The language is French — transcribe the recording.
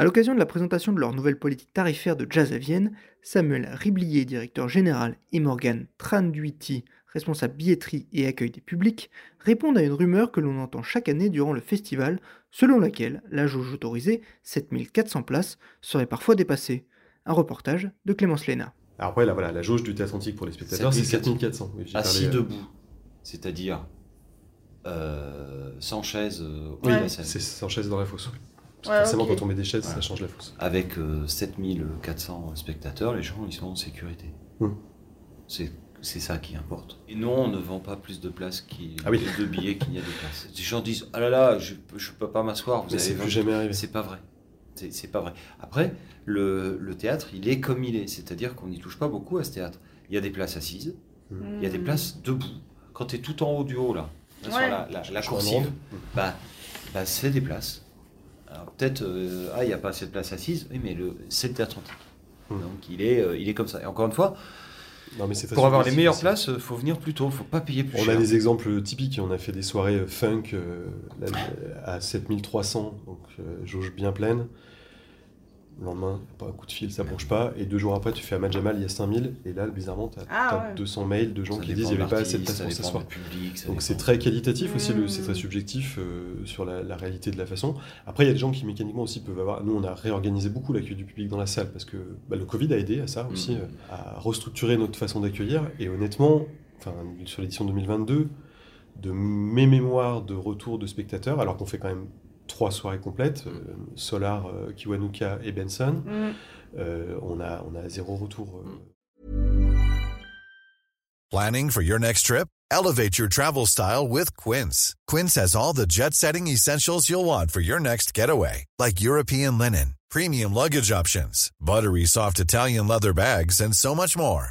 À l'occasion de la présentation de leur nouvelle politique tarifaire de Jazz à Vienne, Samuel Riblier, directeur général, et Morgan Tranduiti, responsable billetterie et accueil des publics, répondent à une rumeur que l'on entend chaque année durant le festival, selon laquelle la jauge autorisée, 7400 places, serait parfois dépassée. Un reportage de Clémence Léna. Alors après, là, voilà, la jauge du théâtre antique pour les spectateurs, c'est 4400. Oui, Assis parlé, euh, debout, c'est-à-dire euh, sans chaise euh, Oui, c'est sans chaise dans la fosse. Parce que forcément, quand on met des chaises, ça change la fosse. Avec euh, 7400 spectateurs, les gens ils sont en sécurité. Hum. C'est c'est ça qui importe. Et non, on ne vend pas plus de places qui, Ah oui. plus de billets qu'il n'y a de places. Les gens disent ah là là, je je peux pas m'asseoir. Vous Mais avez c'est 20 plus jamais arrivé. C'est pas vrai. C'est c'est pas vrai. Après, le, le théâtre, il est comme il est. C'est-à-dire qu'on n'y touche pas beaucoup à ce théâtre. Il y a des places assises, il y a des places debout. Quand tu es tout en haut du haut, là, là, sur la, la, la coursive, ronde. bah, bah c'est des places. Peut-être, euh, ah, il n'y a pas assez de place assise, oui, mais le, c'est le théâtre antique. Hmm. Donc il est, euh, il est comme ça. Et encore une fois, Non, mais pour avoir les meilleures places, il faut venir plus tôt, il faut pas payer plus On cher. a des exemples typiques. On a fait des soirées euh, funk à 7300, donc jauge bien pleine. Le lendemain, pas un coup de fil, ça bronche pas. Et deux jours après, tu fais à Majamal, il y a 5000. Et là, bizarrement, tu as, Ah ouais. 200 mails de gens Ça qui disent qu'il n'y avait pas assez de place pour s'asseoir. Donc c'est très qualitatif aussi, le- c'est très subjectif euh, sur la, la réalité de la façon. Après, il y a des gens qui mécaniquement aussi peuvent avoir. Nous, on a réorganisé beaucoup l'accueil du public dans la salle parce que bah, le Covid a aidé à ça aussi, Mm. euh, à restructurer notre façon d'accueillir. Et honnêtement, enfin, sur l'édition 2022, de mes mémoires de retour de spectateurs, alors qu'on fait quand même trois soirées complètes, euh, Solar, euh, Kiwanuka et Benson, Mm. euh, on, a, on a zéro retour. euh, Planning for your next trip? Elevate your travel style with Quince. Quince has all the jet setting essentials you'll want for your next getaway, like European linen, premium luggage options, buttery soft Italian leather bags, and so much more.